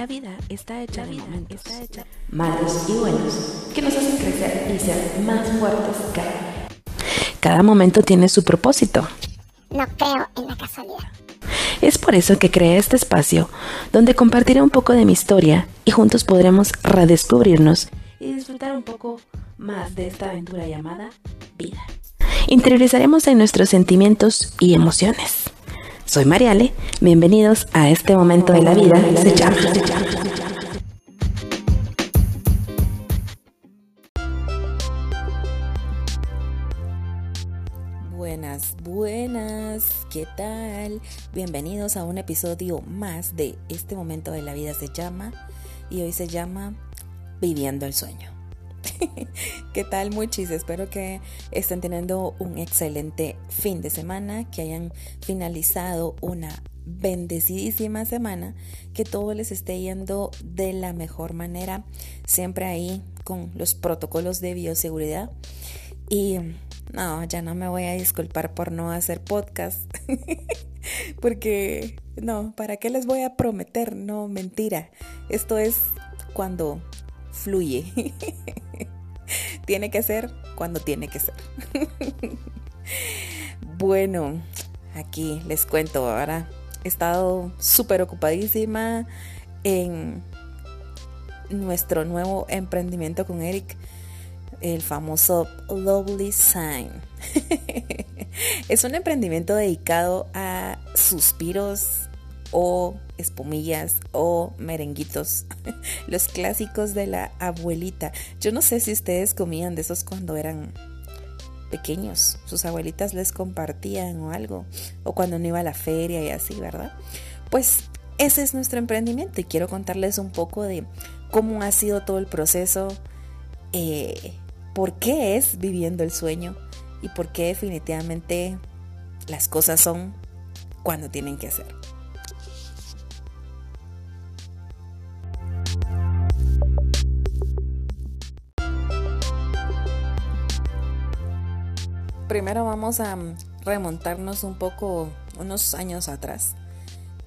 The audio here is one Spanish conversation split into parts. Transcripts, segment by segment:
La vida está hecha de momentos, está hecha malos y buenos, que nos hacen crecer y ser más fuertes cada Cada momento tiene su propósito. No creo en la casualidad. Es por eso que creé este espacio, donde compartiré un poco de mi historia y juntos podremos redescubrirnos y disfrutar un poco más de esta aventura llamada vida. Interiorizaremos en nuestros sentimientos y emociones. Soy Mariale, bienvenidos a este momento de la vida, se llama. Buenas, buenas, ¿qué tal? Bienvenidos a un episodio más de Este momento de la vida se llama y hoy se llama Viviendo el sueño. ¿Qué tal muchis? Espero que estén teniendo un excelente fin de semana, que hayan finalizado una bendecidísima semana, que todo les esté yendo de la mejor manera, siempre ahí con los protocolos de bioseguridad. Y no, ya no me voy a disculpar por no hacer podcast, porque no, ¿para qué les voy a prometer? No, mentira. Esto es cuando fluye. tiene que ser cuando tiene que ser. bueno, aquí les cuento ahora. He estado súper ocupadísima en nuestro nuevo emprendimiento con Eric, el famoso Lovely Sign. es un emprendimiento dedicado a suspiros, o espumillas o merenguitos, los clásicos de la abuelita. Yo no sé si ustedes comían de esos cuando eran pequeños, sus abuelitas les compartían o algo, o cuando no iba a la feria y así, ¿verdad? Pues ese es nuestro emprendimiento y quiero contarles un poco de cómo ha sido todo el proceso, eh, por qué es viviendo el sueño y por qué definitivamente las cosas son cuando tienen que ser. Primero vamos a remontarnos un poco unos años atrás.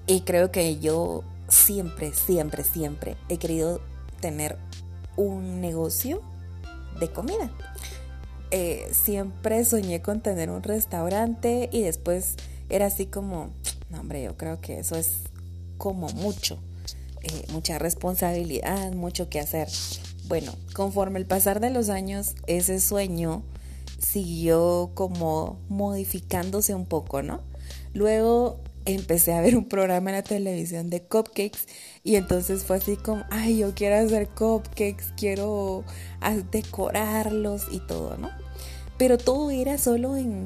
Y creo que yo siempre, siempre, siempre he querido tener un negocio de comida. Eh, siempre soñé con tener un restaurante y después era así como, no hombre, yo creo que eso es como mucho, eh, mucha responsabilidad, mucho que hacer. Bueno, conforme el pasar de los años, ese sueño siguió como modificándose un poco, ¿no? Luego empecé a ver un programa en la televisión de cupcakes y entonces fue así como, ay, yo quiero hacer cupcakes, quiero decorarlos y todo, ¿no? Pero todo era solo en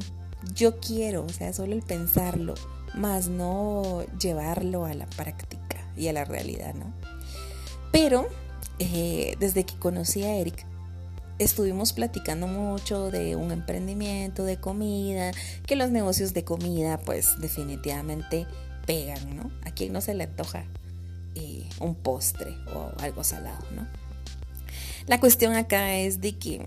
yo quiero, o sea, solo el pensarlo, más no llevarlo a la práctica y a la realidad, ¿no? Pero eh, desde que conocí a Eric, estuvimos platicando mucho de un emprendimiento de comida, que los negocios de comida pues definitivamente pegan, ¿no? A quien no se le antoja eh, un postre o algo salado, ¿no? La cuestión acá es de que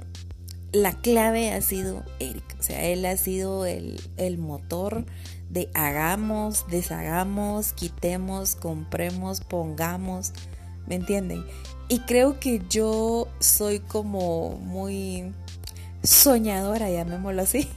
la clave ha sido Eric, o sea, él ha sido el, el motor de hagamos, deshagamos, quitemos, compremos, pongamos, ¿me entienden? Y creo que yo soy como muy soñadora, llamémoslo así.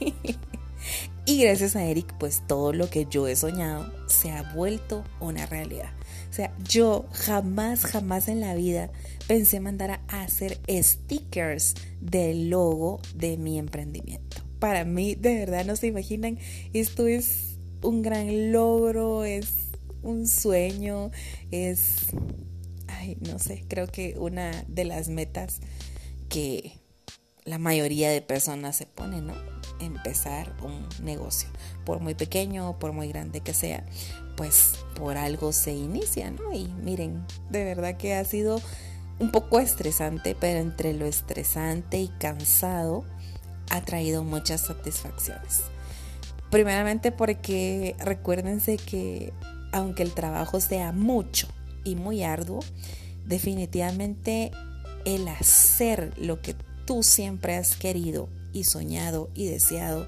y gracias a Eric, pues todo lo que yo he soñado se ha vuelto una realidad. O sea, yo jamás, jamás en la vida pensé mandar a hacer stickers del logo de mi emprendimiento. Para mí, de verdad, no se imaginan, esto es un gran logro, es un sueño, es no sé, creo que una de las metas que la mayoría de personas se pone, ¿no? Empezar un negocio, por muy pequeño o por muy grande que sea, pues por algo se inicia, ¿no? Y miren, de verdad que ha sido un poco estresante, pero entre lo estresante y cansado ha traído muchas satisfacciones. Primeramente porque recuérdense que aunque el trabajo sea mucho y muy arduo, definitivamente el hacer lo que tú siempre has querido y soñado y deseado,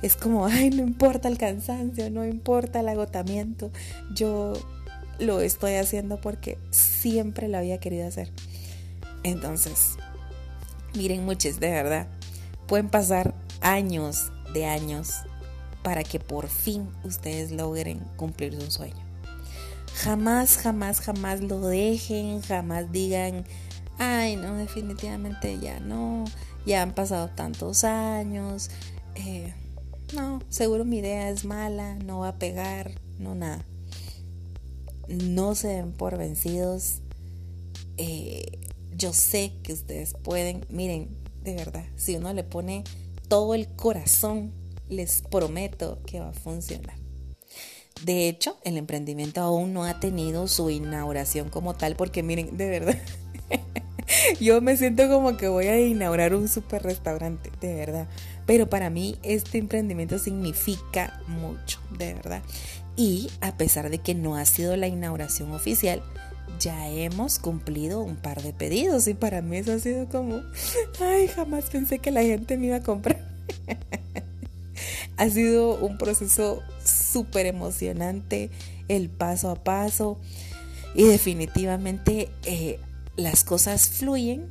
es como, ay, no importa el cansancio, no importa el agotamiento, yo lo estoy haciendo porque siempre lo había querido hacer. Entonces, miren muchos, de verdad, pueden pasar años de años para que por fin ustedes logren cumplir su sueño. Jamás, jamás, jamás lo dejen, jamás digan, ay, no, definitivamente ya no, ya han pasado tantos años, eh, no, seguro mi idea es mala, no va a pegar, no nada. No se den por vencidos. Eh, yo sé que ustedes pueden, miren, de verdad, si uno le pone todo el corazón, les prometo que va a funcionar. De hecho, el emprendimiento aún no ha tenido su inauguración como tal, porque miren, de verdad, yo me siento como que voy a inaugurar un super restaurante, de verdad. Pero para mí este emprendimiento significa mucho, de verdad. Y a pesar de que no ha sido la inauguración oficial, ya hemos cumplido un par de pedidos y para mí eso ha sido como, ay, jamás pensé que la gente me iba a comprar. ha sido un proceso súper emocionante, el paso a paso y definitivamente eh, las cosas fluyen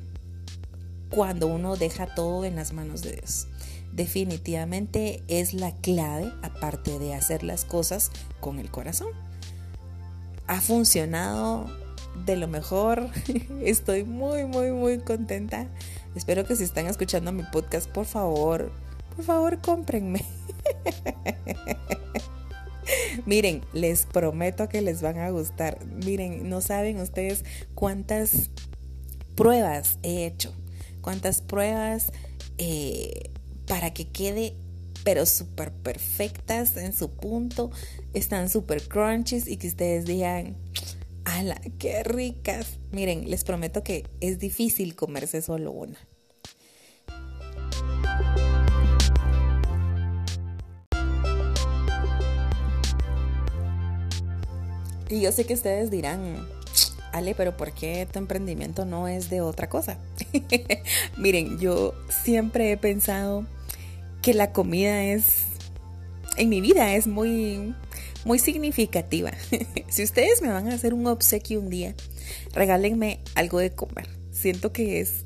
cuando uno deja todo en las manos de Dios. Definitivamente es la clave, aparte de hacer las cosas con el corazón. Ha funcionado de lo mejor. Estoy muy, muy, muy contenta. Espero que si están escuchando mi podcast, por favor, por favor, cómprenme. Miren, les prometo que les van a gustar. Miren, no saben ustedes cuántas pruebas he hecho, cuántas pruebas eh, para que quede pero súper perfectas en su punto, están súper crunchies y que ustedes digan, ¡ala, qué ricas! Miren, les prometo que es difícil comerse solo una. Y yo sé que ustedes dirán, Ale, pero ¿por qué tu emprendimiento no es de otra cosa? Miren, yo siempre he pensado que la comida es, en mi vida es muy, muy significativa. si ustedes me van a hacer un obsequio un día, regálenme algo de comer. Siento que es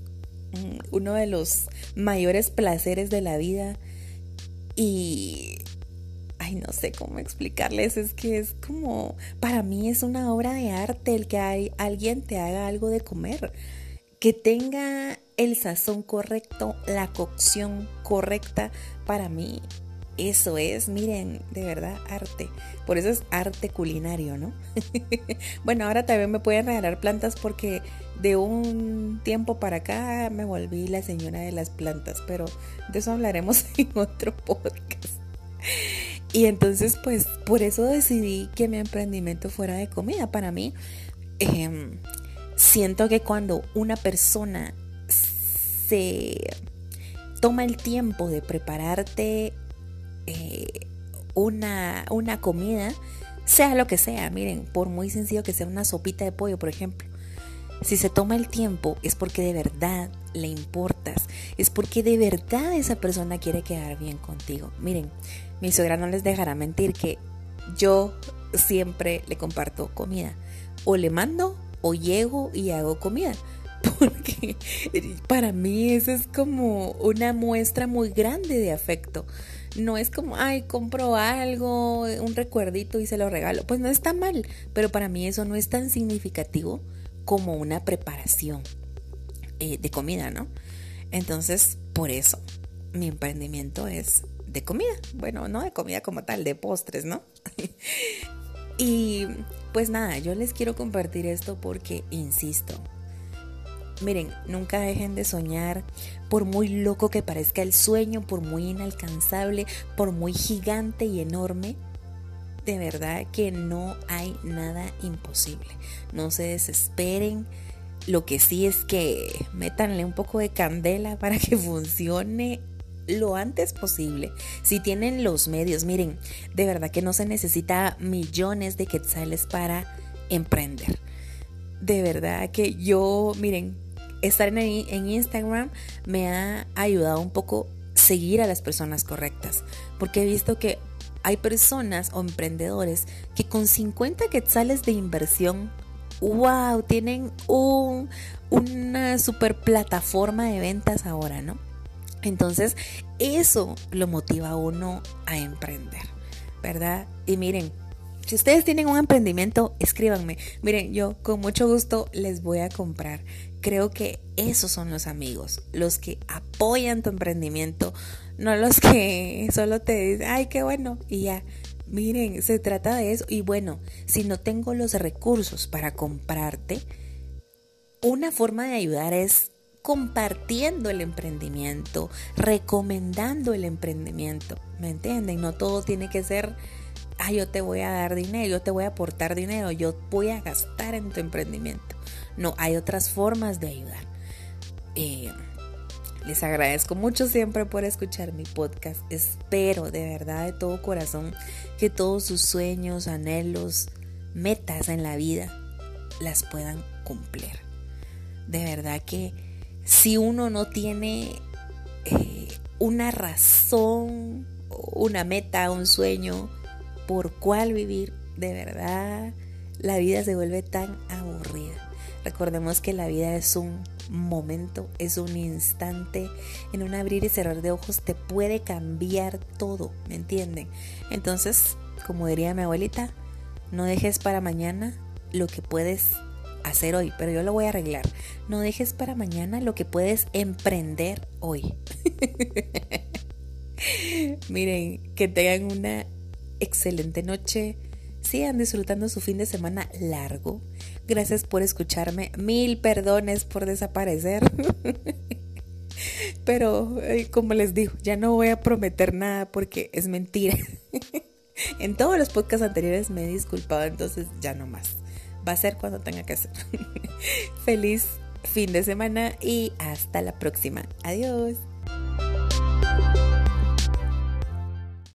uno de los mayores placeres de la vida y ay, no sé cómo explicarles, es que es como, para mí es una obra de arte el que hay, alguien te haga algo de comer, que tenga el sazón correcto, la cocción correcta, para mí eso es, miren, de verdad, arte. Por eso es arte culinario, ¿no? bueno, ahora también me pueden regalar plantas porque de un tiempo para acá me volví la señora de las plantas, pero de eso hablaremos en otro podcast. Y entonces, pues, por eso decidí que mi emprendimiento fuera de comida. Para mí, em, siento que cuando una persona se toma el tiempo de prepararte eh, una, una comida, sea lo que sea, miren, por muy sencillo que sea una sopita de pollo, por ejemplo, si se toma el tiempo es porque de verdad le importas, es porque de verdad esa persona quiere quedar bien contigo. Miren, mi suegra no les dejará mentir que yo siempre le comparto comida. O le mando o llego y hago comida. Porque para mí eso es como una muestra muy grande de afecto. No es como, ay, compro algo, un recuerdito y se lo regalo. Pues no está mal, pero para mí eso no es tan significativo como una preparación eh, de comida, ¿no? Entonces, por eso mi emprendimiento es de comida. Bueno, no de comida como tal, de postres, ¿no? y pues nada, yo les quiero compartir esto porque, insisto, miren, nunca dejen de soñar, por muy loco que parezca el sueño, por muy inalcanzable, por muy gigante y enorme, de verdad que no hay nada imposible. No se desesperen. Lo que sí es que métanle un poco de candela para que funcione lo antes posible. Si tienen los medios, miren, de verdad que no se necesita millones de quetzales para emprender. De verdad que yo, miren, estar en, en Instagram me ha ayudado un poco seguir a las personas correctas, porque he visto que hay personas o emprendedores que con 50 quetzales de inversión, wow, tienen un, una super plataforma de ventas ahora, ¿no? Entonces, eso lo motiva a uno a emprender, ¿verdad? Y miren, si ustedes tienen un emprendimiento, escríbanme. Miren, yo con mucho gusto les voy a comprar. Creo que esos son los amigos, los que apoyan tu emprendimiento, no los que solo te dicen, ay, qué bueno, y ya. Miren, se trata de eso. Y bueno, si no tengo los recursos para comprarte, una forma de ayudar es compartiendo el emprendimiento, recomendando el emprendimiento. ¿Me entienden? No todo tiene que ser, ah, yo te voy a dar dinero, yo te voy a aportar dinero, yo voy a gastar en tu emprendimiento. No, hay otras formas de ayudar. Eh, les agradezco mucho siempre por escuchar mi podcast. Espero de verdad, de todo corazón, que todos sus sueños, anhelos, metas en la vida las puedan cumplir. De verdad que si uno no tiene eh, una razón, una meta, un sueño por cuál vivir, de verdad la vida se vuelve tan aburrida. Recordemos que la vida es un momento, es un instante, en un abrir y cerrar de ojos te puede cambiar todo, ¿me entienden? Entonces, como diría mi abuelita, no dejes para mañana lo que puedes hacer hoy, pero yo lo voy a arreglar. No dejes para mañana lo que puedes emprender hoy. Miren, que tengan una excelente noche. Sigan disfrutando su fin de semana largo. Gracias por escucharme. Mil perdones por desaparecer. Pero, como les digo, ya no voy a prometer nada porque es mentira. en todos los podcasts anteriores me he disculpado, entonces ya no más va a ser cuando tenga que ser. Feliz fin de semana y hasta la próxima. Adiós.